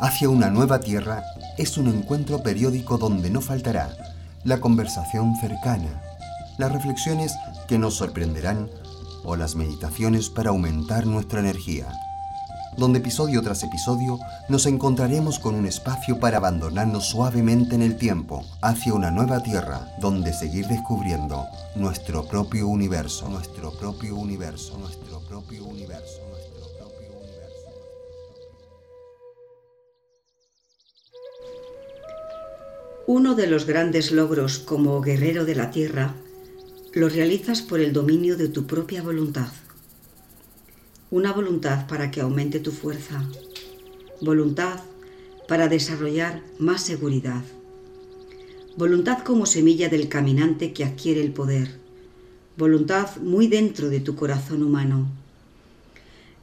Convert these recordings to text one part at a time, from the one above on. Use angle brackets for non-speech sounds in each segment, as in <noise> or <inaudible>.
hacia una nueva tierra es un encuentro periódico donde no faltará la conversación cercana, las reflexiones que nos sorprenderán o las meditaciones para aumentar nuestra energía, donde episodio tras episodio nos encontraremos con un espacio para abandonarnos suavemente en el tiempo hacia una nueva tierra donde seguir descubriendo nuestro propio universo, nuestro propio universo, nuestro propio universo. Uno de los grandes logros como guerrero de la tierra lo realizas por el dominio de tu propia voluntad. Una voluntad para que aumente tu fuerza. Voluntad para desarrollar más seguridad. Voluntad como semilla del caminante que adquiere el poder. Voluntad muy dentro de tu corazón humano.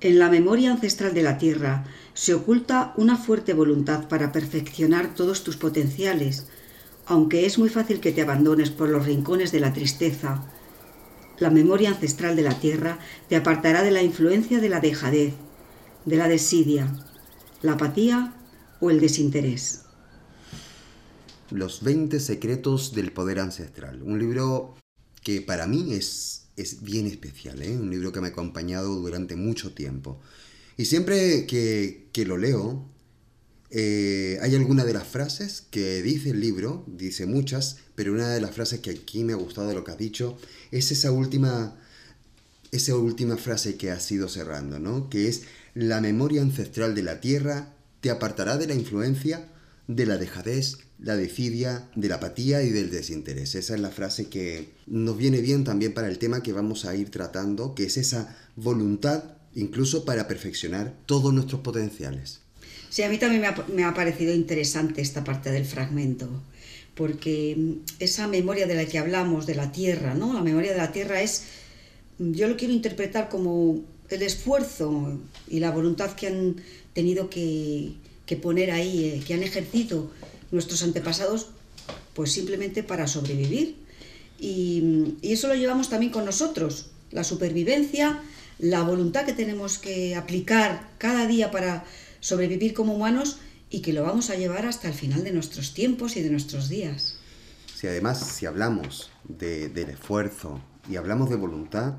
En la memoria ancestral de la Tierra se oculta una fuerte voluntad para perfeccionar todos tus potenciales, aunque es muy fácil que te abandones por los rincones de la tristeza. La memoria ancestral de la Tierra te apartará de la influencia de la dejadez, de la desidia, la apatía o el desinterés. Los 20 secretos del poder ancestral, un libro que para mí es es bien especial, ¿eh? un libro que me ha acompañado durante mucho tiempo. Y siempre que, lo leo, eh, hay alguna de las frases que dice el libro, dice muchas, pero una de las frases que aquí me ha gustado de lo que has dicho es esa última, esa última frase que has ido cerrando, ¿no? Que es la memoria ancestral de la tierra te apartará de la influencia de la dejadez, la desidia, de la apatía y del desinterés. Esa es la frase que nos viene bien también para el tema que vamos a ir tratando, que es esa voluntad incluso para perfeccionar todos nuestros potenciales. Sí, a mí también me ha, parecido interesante esta parte del fragmento, porque mm, esa memoria de la que hablamos, de la tierra, ¿no? La memoria de la tierra es, mm, yo lo quiero interpretar como el esfuerzo y la voluntad que han tenido que, poner ahí, eh, que han ejercido nuestros antepasados, pues simplemente para sobrevivir. Y, eso lo llevamos también con nosotros, la supervivencia, la voluntad que tenemos que aplicar cada día para sobrevivir como humanos y que lo vamos a llevar hasta el final de nuestros tiempos y de nuestros días. Si además, si hablamos del esfuerzo y hablamos de voluntad,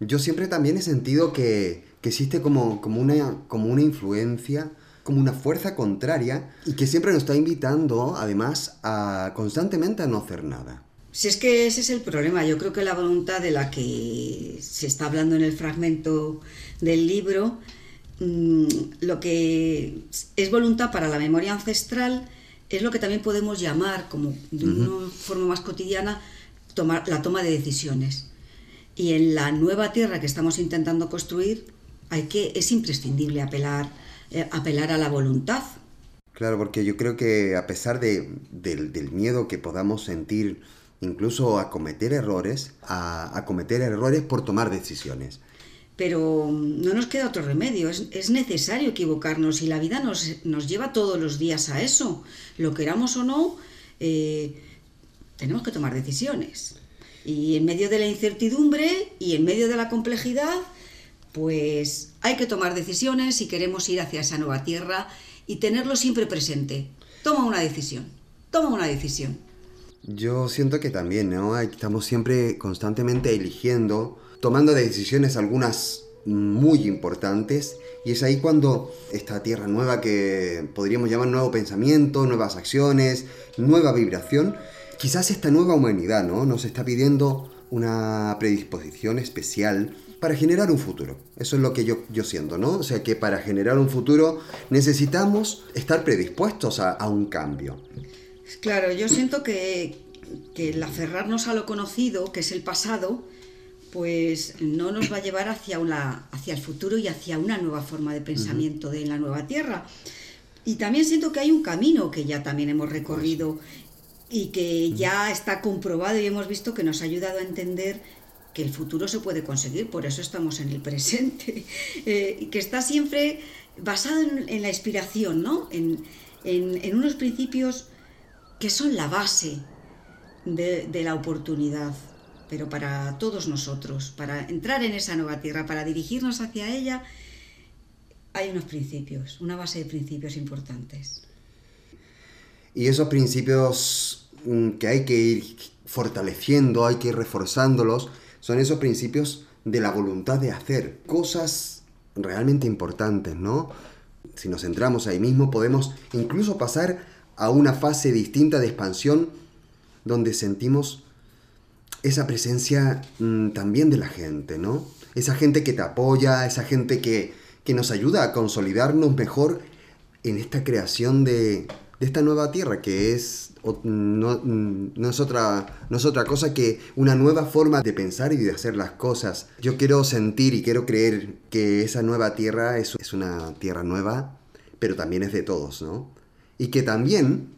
yo siempre también he sentido que, que existe como, como, una, como una influencia como una fuerza contraria y que siempre nos está invitando, además, a constantemente a no hacer nada. Si es que ese es el problema, yo creo que la voluntad de la que se está hablando en el fragmento del libro, mm, lo que es voluntad para la memoria ancestral, es lo que también podemos llamar, como de una forma más cotidiana, tomar, la toma de decisiones. Y en la nueva tierra que estamos intentando construir, hay que, es imprescindible apelar eh, apelar a la voluntad. Claro, porque yo creo que a pesar de, del, miedo que podamos sentir incluso a cometer errores, a, cometer errores por tomar decisiones. Pero no nos queda otro remedio, es, necesario equivocarnos y la vida nos, nos, lleva todos los días a eso. Lo queramos o no, eh, tenemos que tomar decisiones. Y en medio de la incertidumbre y en medio de la complejidad, pues hay que tomar decisiones si queremos ir hacia esa nueva tierra y tenerlo siempre presente. Toma una decisión, toma una decisión. Yo siento que también, ¿no? Estamos siempre constantemente eligiendo, tomando decisiones algunas muy importantes y es ahí cuando esta tierra nueva que podríamos llamar nuevo pensamiento, nuevas acciones, nueva vibración, quizás esta nueva humanidad, ¿no? Nos está pidiendo una predisposición especial para generar un futuro. Eso es lo que yo, yo siento, ¿no? O sea que para generar un futuro necesitamos estar predispuestos a, un cambio. Claro, yo siento que, el aferrarnos a lo conocido, que es el pasado, pues no nos va a llevar hacia, una, hacia el futuro y hacia una nueva forma de pensamiento de la nueva Tierra. Y también siento que hay un camino que ya también hemos recorrido y que ya está comprobado y hemos visto que nos ha ayudado a entender que el futuro se puede conseguir, por eso estamos en el presente, <laughs> eh, que está siempre basado en, la inspiración, ¿no? En, unos principios que son la base de, de, la oportunidad, pero para todos nosotros, para entrar en esa nueva tierra, para dirigirnos hacia ella, hay unos principios, una base de principios importantes. Y esos principios mm, que hay que ir fortaleciendo, hay que ir reforzándolos, son esos principios de la voluntad de hacer cosas realmente importantes, ¿no? Si nos centramos ahí mismo, podemos incluso pasar a una fase distinta de expansión donde sentimos esa presencia mm, también de la gente, ¿no? Esa gente que te apoya, esa gente que, que nos ayuda a consolidarnos mejor en esta creación de, de esta nueva tierra que es no, no, es otra, no es otra cosa que una nueva forma de pensar y de hacer las cosas. Yo quiero sentir y quiero creer que esa nueva tierra es, es una tierra nueva, pero también es de todos, ¿no? Y que también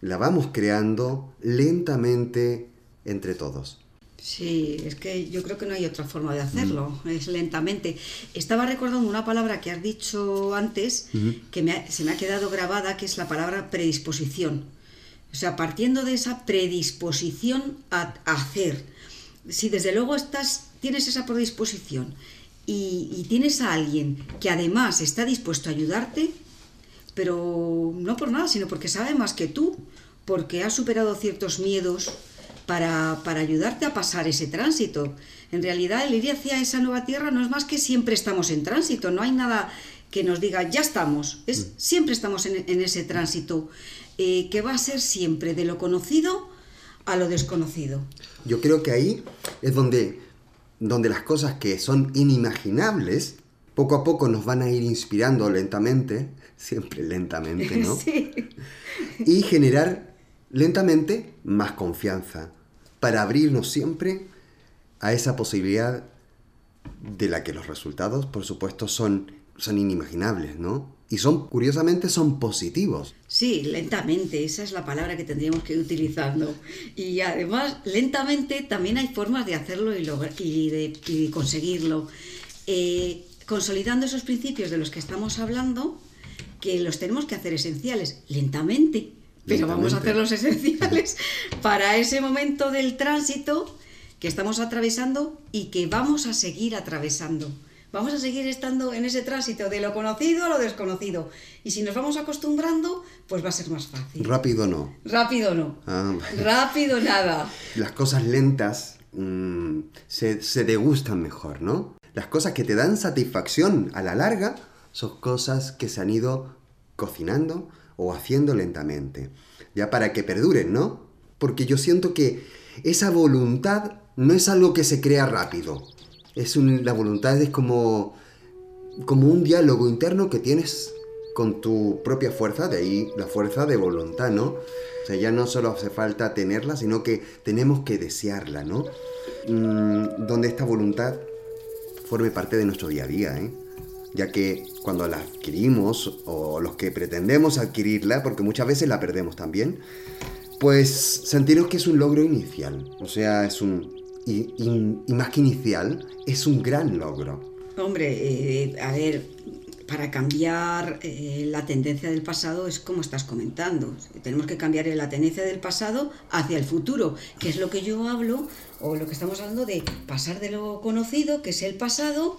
la vamos creando lentamente entre todos. Sí, es que yo creo que no hay otra forma de hacerlo, mm. es lentamente. Estaba recordando una palabra que has dicho antes, que se me ha quedado grabada, que es la palabra predisposición. O sea, partiendo de esa predisposición a, hacer. Si desde luego estás, tienes esa predisposición y, y tienes a alguien que además está dispuesto a ayudarte, pero no por nada, sino porque sabe más que tú, porque ha superado ciertos miedos, para, ayudarte a pasar ese tránsito. En realidad, el ir hacia esa nueva tierra no es más que siempre estamos en tránsito, no hay nada que nos diga ya estamos, es mm. siempre estamos en, ese tránsito eh, que va a ser siempre de lo conocido a lo desconocido. Yo creo que ahí es donde, donde las cosas que son inimaginables poco a poco nos van a ir inspirando lentamente, siempre lentamente, ¿no? <laughs> Sí. Y generar lentamente más confianza, para abrirnos siempre a esa posibilidad de la que los resultados, por supuesto, son, son inimaginables, ¿no? Y son, curiosamente, son positivos. Sí, lentamente, esa es la palabra que tendríamos que ir utilizando. Y además, lentamente también hay formas de hacerlo y, y, de, conseguirlo. Eh, consolidando esos principios de los que estamos hablando, que los tenemos que hacer esenciales, lentamente pero vamos a hacer los esenciales <laughs> para ese momento del tránsito que estamos atravesando y que vamos a seguir atravesando. Vamos a seguir estando en ese tránsito de lo conocido a lo desconocido. Y si nos vamos acostumbrando, pues va a ser más fácil. Rápido no. Rápido no. Ah, Rápido nada. Las cosas lentas mm, se, se degustan mejor, ¿no? Las cosas que te dan satisfacción a la larga son cosas que se han ido cocinando, o haciendo lentamente, ya para que perduren, ¿no? Porque yo siento que esa voluntad no es algo que se crea rápido. Es la voluntad es como, como un diálogo interno que tienes con tu propia fuerza, de ahí la fuerza de voluntad, ¿no? O sea, ya no solo hace falta tenerla, sino que tenemos que desearla, ¿no? Mm, donde esta voluntad forme parte de nuestro día a día, ¿eh? Ya que cuando la adquirimos o los que pretendemos adquirirla, porque muchas veces la perdemos también, pues sentimos que es un logro inicial, o sea, es un... Y, más que inicial, es un gran logro. Hombre, eh, a ver, para cambiar eh, la tendencia del pasado es como estás comentando. Tenemos que cambiar la tendencia del pasado hacia el futuro, que es lo que yo hablo, o lo que estamos hablando de pasar de lo conocido, que es el pasado,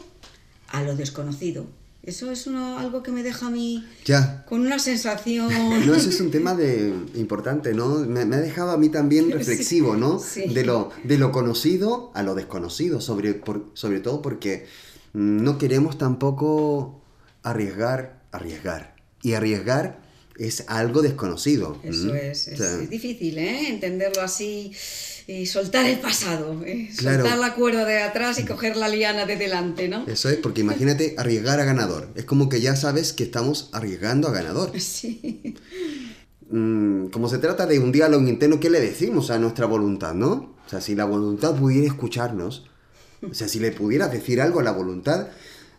a lo desconocido. Eso es algo que me deja a mí ya. con una sensación... <laughs> No, ese es un tema de, importante, ¿no? Me, ha dejado a mí también <laughs> reflexivo, ¿no? De, lo, de lo conocido a lo desconocido, sobre, sobre todo porque no queremos tampoco arriesgar, arriesgar. Y arriesgar es algo desconocido. Eso es, es, difícil, ¿eh? Entenderlo así y soltar el pasado, ¿eh? soltar la cuerda de atrás y coger la liana de delante, ¿no? Eso es, porque imagínate arriesgar a ganador. Es como que ya sabes que estamos arriesgando a ganador. <laughs> Sí. Mm, como se trata de un diálogo interno, ¿qué le decimos a nuestra voluntad, no? O sea, si la voluntad pudiera escucharnos, o sea, si le pudieras decir algo a la voluntad,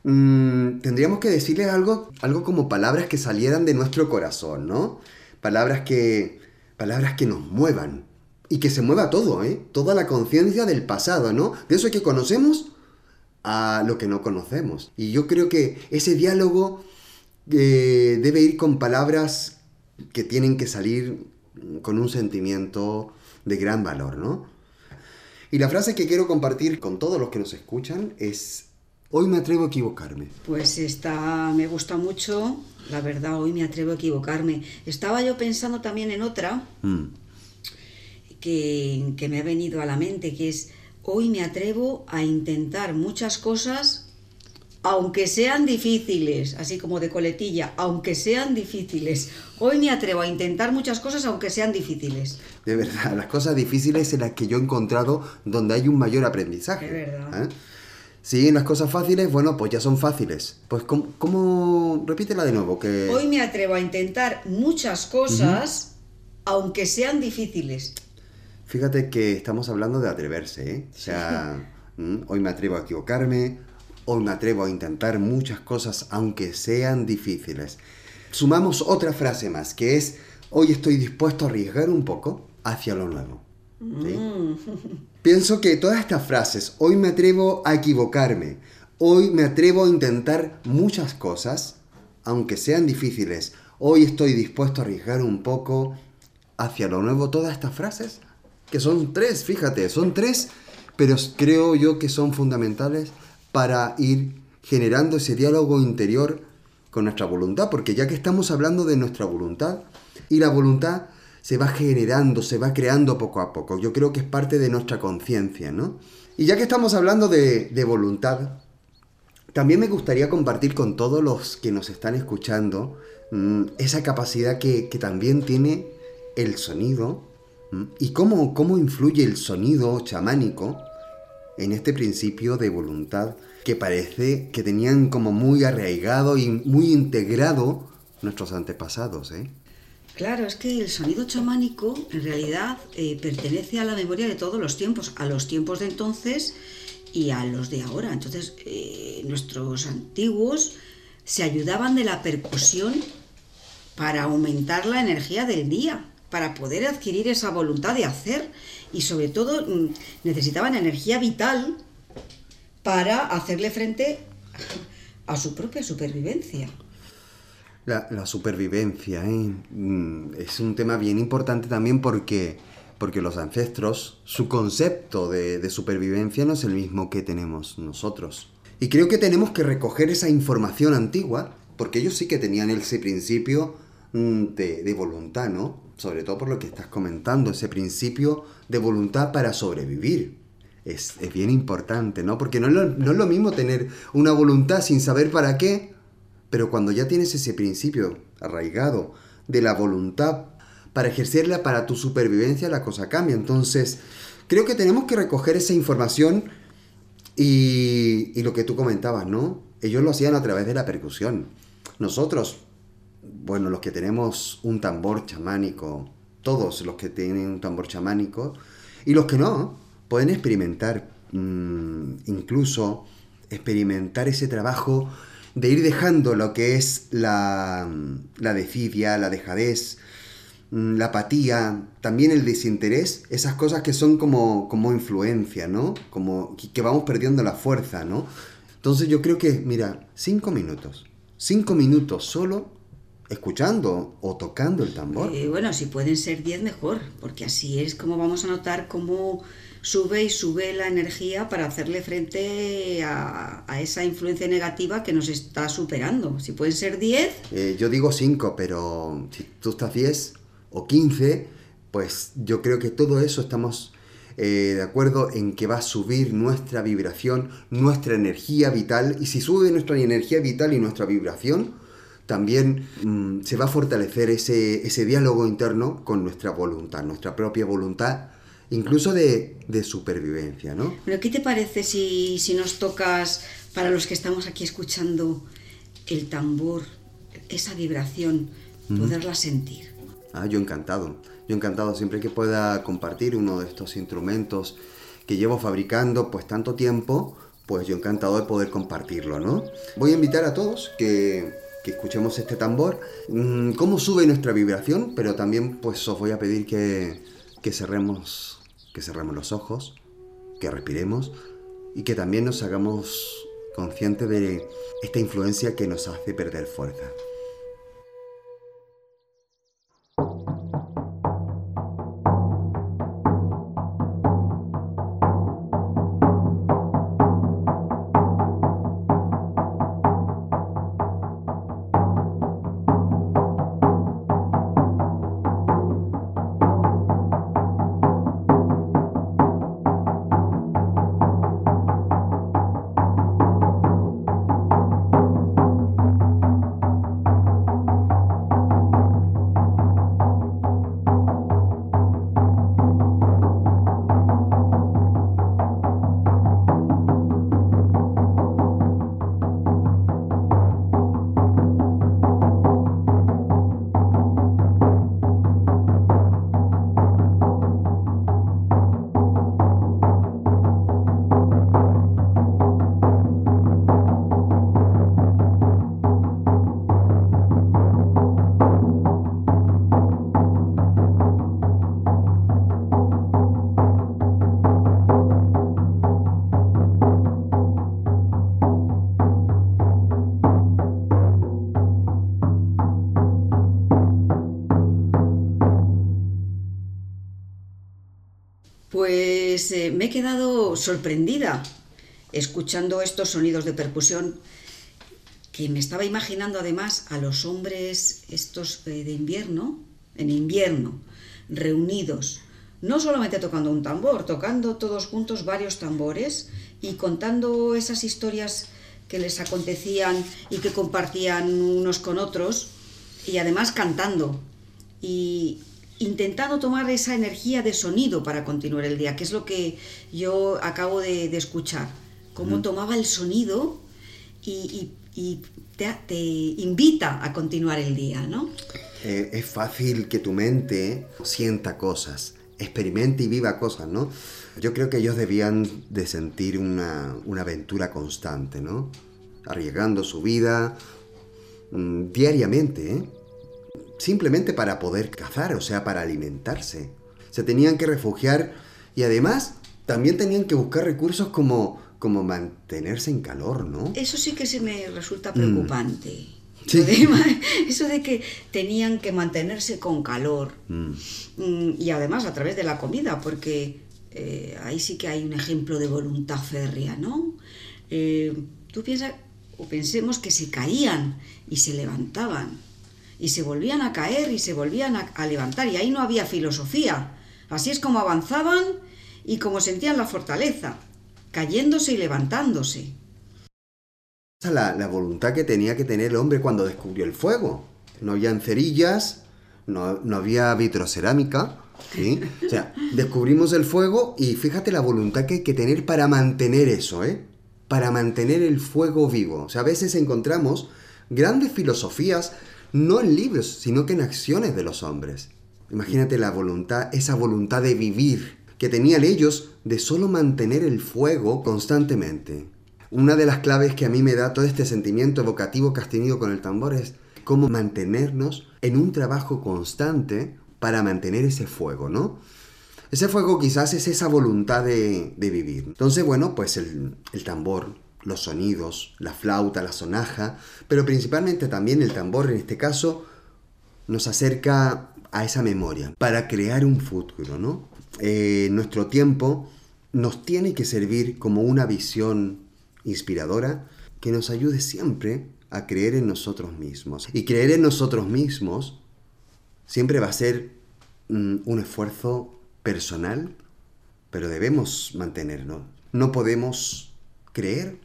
mm, tendríamos que decirle algo, algo como palabras que salieran de nuestro corazón, ¿no? Palabras que, palabras que nos muevan, y que se mueva todo, ¿eh? Toda la conciencia del pasado, ¿no? De eso que conocemos a lo que no conocemos. Y yo creo que ese diálogo eh, debe ir con palabras que tienen que salir con un sentimiento de gran valor, ¿no? Y la frase que quiero compartir con todos los que nos escuchan es Hoy me atrevo a equivocarme. Pues esta me gusta mucho. La verdad, hoy me atrevo a equivocarme. Estaba yo pensando también en otra Mm. que, que me ha venido a la mente, que es hoy me atrevo a intentar muchas cosas, aunque sean difíciles, así como de coletilla, aunque sean difíciles. Hoy me atrevo a intentar muchas cosas, aunque sean difíciles. De verdad, las cosas difíciles en las que yo he encontrado donde hay un mayor aprendizaje. Es verdad. ¿eh? Sí, en las cosas fáciles, bueno, pues ya son fáciles. Pues, ¿cómo? cómo- Repítela de nuevo, que... Hoy me atrevo a intentar muchas cosas, aunque sean difíciles. Fíjate que estamos hablando de atreverse, ¿eh? O sea, <laughs> mm, hoy me atrevo a equivocarme, hoy me atrevo a intentar muchas cosas aunque sean difíciles. Sumamos otra frase más, que es, hoy estoy dispuesto a arriesgar un poco hacia lo nuevo. ¿Sí? <laughs> Pienso que todas estas frases, hoy me atrevo a equivocarme, hoy me atrevo a intentar muchas cosas, aunque sean difíciles, hoy estoy dispuesto a arriesgar un poco hacia lo nuevo, todas estas frases, que son tres, fíjate, son tres, pero creo yo que son fundamentales para ir generando ese diálogo interior con nuestra voluntad, porque ya que estamos hablando de nuestra voluntad, y la voluntad se va generando, se va creando poco a poco, yo creo que es parte de nuestra conciencia, ¿no? Y ya que estamos hablando de, de voluntad, también me gustaría compartir con todos los que nos están escuchando mm, esa capacidad que, que también tiene el sonido mm, y cómo, cómo influye el sonido chamánico en este principio de voluntad que parece que tenían como muy arraigado y muy integrado nuestros antepasados. ¿eh? Claro, es que el sonido chamánico en realidad eh, pertenece a la memoria de todos los tiempos, a los tiempos de entonces y a los de ahora. Entonces, eh, nuestros antiguos se ayudaban de la percusión para aumentar la energía del día, para poder adquirir esa voluntad de hacer y sobre todo mm, necesitaban energía vital para hacerle frente a su propia supervivencia. La, supervivencia ¿eh? Mm, es un tema bien importante también porque, porque los ancestros, su concepto de, supervivencia no es el mismo que tenemos nosotros. Y creo que tenemos que recoger esa información antigua, porque ellos sí que tenían ese principio mm, de, voluntad, ¿no? Sobre todo por lo que estás comentando, ese principio de voluntad para sobrevivir. Es, bien importante, ¿no? Porque no es, no es lo mismo tener una voluntad sin saber para qué, pero cuando ya tienes ese principio arraigado de la voluntad para ejercerla para tu supervivencia, la cosa cambia. Entonces, creo que tenemos que recoger esa información y, lo que tú comentabas, ¿no? Ellos lo hacían a través de la percusión. Nosotros, bueno, los que tenemos un tambor chamánico, todos los que tienen un tambor chamánico, y los que no, pueden experimentar, mmm, incluso experimentar ese trabajo de ir dejando lo que es la, la desidia, la dejadez, mm, la apatía, también el desinterés, esas cosas que son como, como influencia, ¿no? Como que vamos perdiendo la fuerza, ¿no? Entonces yo creo que, mira, cinco minutos, cinco minutos solo escuchando o tocando el tambor. Eh, bueno, si pueden ser 10 mejor, porque así es como vamos a notar cómo sube y sube la energía para hacerle frente a, esa influencia negativa que nos está superando. Si pueden ser 10, Eh, yo digo cinco, pero si tú estás 10 o 15, pues yo creo que todo eso estamos eh, de acuerdo en que va a subir nuestra vibración, nuestra energía vital, y si sube nuestra energía vital y nuestra vibración, también mm, se va a fortalecer ese, ese diálogo interno con nuestra voluntad, nuestra propia voluntad, incluso de, de supervivencia, ¿no? Pero ¿qué te parece si, si nos tocas, para los que estamos aquí escuchando, el tambor, esa vibración, poderla sentir? Ah, yo encantado. Yo encantado siempre que pueda compartir uno de estos instrumentos que llevo fabricando pues tanto tiempo, pues yo encantado de poder compartirlo, ¿no? Voy a invitar a todos que, que escuchemos este tambor, mm, cómo sube nuestra vibración, pero también pues os voy a pedir que, que cerremos que cerremos los ojos, que respiremos y que también nos hagamos conscientes de esta influencia que nos hace perder fuerza. Pues eh, me he quedado sorprendida escuchando estos sonidos de percusión que me estaba imaginando además a los hombres estos eh, de invierno, en invierno, reunidos, no solamente tocando un tambor, tocando todos juntos varios tambores y contando esas historias que les acontecían y que compartían unos con otros y además cantando. Y intentando tomar esa energía de sonido para continuar el día, que es lo que yo acabo de, escuchar, cómo tomaba el sonido y, te, invita a continuar el día, ¿no? Eh, es fácil que tu mente sienta cosas, experimente y viva cosas, ¿no? Yo creo que ellos debían de sentir una, aventura constante, ¿no? Arriesgando su vida mm, diariamente, ¿eh? Simplemente para poder cazar, o sea, para alimentarse. Se tenían que refugiar y además también tenían que buscar recursos como, como mantenerse en calor, ¿no? Eso sí que se me resulta preocupante. <laughs> Eso de que tenían que mantenerse con calor. Mm. Mm, y además a través de la comida, porque eh, ahí sí que hay un ejemplo de voluntad férrea, ¿no? Eh, tú piensas, o pensemos que se caían y se levantaban, y se volvían a caer y se volvían a, levantar, y ahí no había filosofía. Así es como avanzaban y como sentían la fortaleza, cayéndose y levantándose. La, la voluntad que tenía que tener el hombre cuando descubrió el fuego. No había cerillas, no, no había vitrocerámica, o sea, descubrimos el fuego y fíjate la voluntad que hay que tener para mantener eso, ¿eh? Para mantener el fuego vivo. O sea, a veces encontramos grandes filosofías, no en libros, sino que en acciones de los hombres. Imagínate la voluntad, esa voluntad de vivir que tenían ellos de solo mantener el fuego constantemente. Una de las claves que a mí me da todo este sentimiento evocativo que has tenido con el tambor es cómo mantenernos en un trabajo constante para mantener ese fuego, ¿no? Ese fuego quizás es esa voluntad de, vivir. Entonces, bueno, pues el tambor, los sonidos, la flauta, la sonaja, pero principalmente también el tambor en este caso nos acerca a esa memoria para crear un futuro, ¿no? Eh, nuestro tiempo nos tiene que servir como una visión inspiradora que nos ayude siempre a creer en nosotros mismos. Y creer en nosotros mismos siempre va a ser mm, un esfuerzo personal, pero debemos mantenerlo. No podemos creer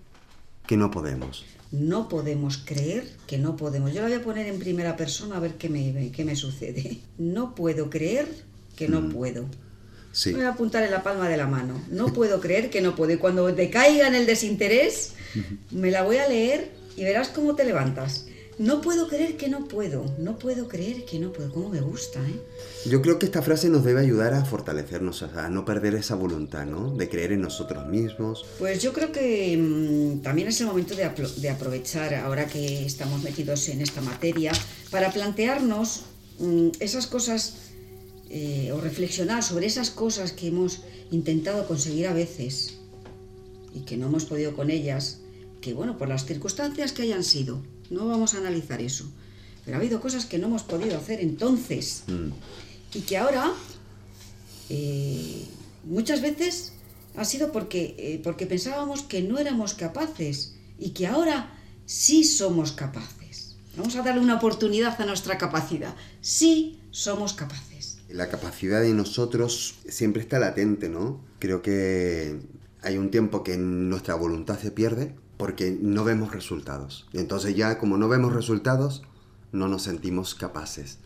que no podemos. No podemos creer que no podemos. Yo la voy a poner en primera persona a ver qué me, qué me sucede. No puedo creer que no mm. puedo. Sí. Voy a apuntar en la palma de la mano. No puedo creer que no puedo. Y cuando te caiga en el desinterés, me la voy a leer y verás cómo te levantas. No puedo creer que no puedo, no puedo creer que no puedo. ¿Cómo me gusta, eh? Yo creo que esta frase nos debe ayudar a fortalecernos, a no perder esa voluntad, ¿no? De creer en nosotros mismos. Pues yo creo que mm, también es el momento de, aprovechar, ahora que estamos metidos en esta materia, para plantearnos mm, esas cosas eh, o reflexionar sobre esas cosas que hemos intentado conseguir a veces y que no hemos podido con ellas, que bueno, por las circunstancias que hayan sido no vamos a analizar eso. Pero ha habido cosas que no hemos podido hacer entonces mm. y que ahora eh, muchas veces ha sido porque, eh, porque pensábamos que no éramos capaces y que ahora sí somos capaces. Vamos a darle una oportunidad a nuestra capacidad. Sí somos capaces. La capacidad de nosotros siempre está latente, ¿no? Creo que hay un tiempo que nuestra voluntad se pierde porque no vemos resultados. Y entonces ya como no vemos resultados, no nos sentimos capaces.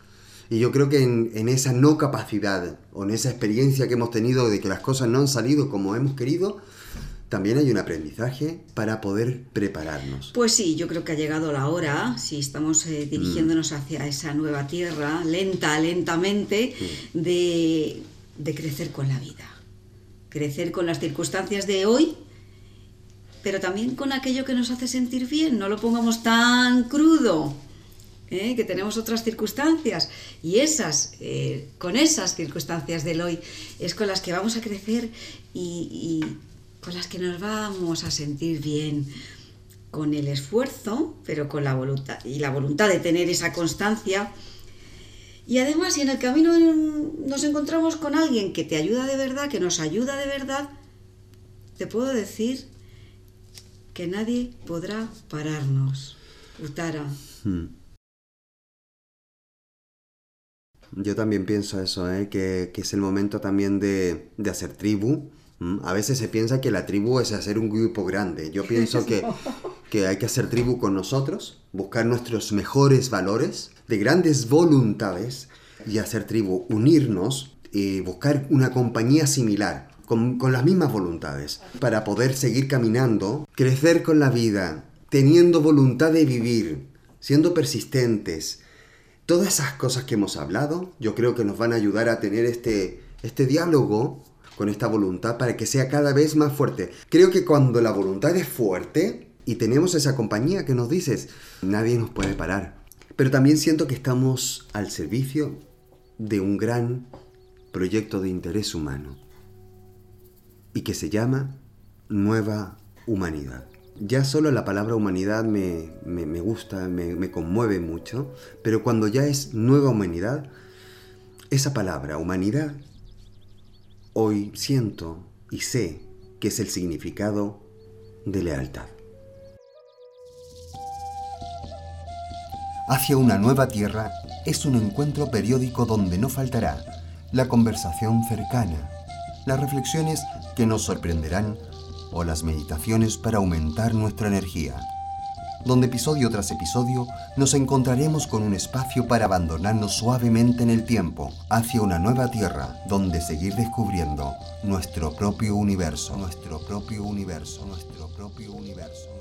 Y yo creo que en, esa no capacidad o en esa experiencia que hemos tenido de que las cosas no han salido como hemos querido, también hay un aprendizaje para poder prepararnos. Pues sí, yo creo que ha llegado la hora, si estamos eh, dirigiéndonos mm. hacia esa nueva tierra, lenta, lentamente, de, de crecer con la vida. Crecer con las circunstancias de hoy pero también con aquello que nos hace sentir bien, no lo pongamos tan crudo, ¿eh? que tenemos otras circunstancias. Y esas, eh, con esas circunstancias del hoy, es con las que vamos a crecer y, con las que nos vamos a sentir bien, con el esfuerzo, pero con la voluntad y la voluntad de tener esa constancia. Y además, si en el camino nos encontramos con alguien que te ayuda de verdad, que nos ayuda de verdad, te puedo decir que nadie podrá pararnos. Utara. Hmm. Yo también pienso eso, ¿eh? que, es el momento también de, hacer tribu. A veces se piensa que la tribu es hacer un grupo grande. Yo pienso <laughs> que, que hay que hacer tribu con nosotros, buscar nuestros mejores valores, de grandes voluntades y hacer tribu, unirnos y buscar una compañía similar, con, las mismas voluntades, para poder seguir caminando, crecer con la vida, teniendo voluntad de vivir, siendo persistentes, Todas esas cosas que hemos hablado, yo creo que nos van a ayudar a tener este, este diálogo con esta voluntad para que sea cada vez más fuerte. Creo que cuando la voluntad es fuerte y tenemos esa compañía que nos dices, nadie nos puede parar. Pero también siento que estamos al servicio de un gran proyecto de interés humano y que se llama Nueva Humanidad. Ya solo la palabra humanidad me, gusta, me, me conmueve mucho, pero cuando ya es nueva humanidad, esa palabra humanidad, hoy siento y sé que es el significado de lealtad. Hacia una nueva tierra es un encuentro periódico donde no faltará la conversación cercana, las reflexiones que nos sorprenderán o las meditaciones para aumentar nuestra energía, donde episodio tras episodio nos encontraremos con un espacio para abandonarnos suavemente en el tiempo hacia una nueva tierra donde seguir descubriendo nuestro propio universo, nuestro propio universo, nuestro propio universo.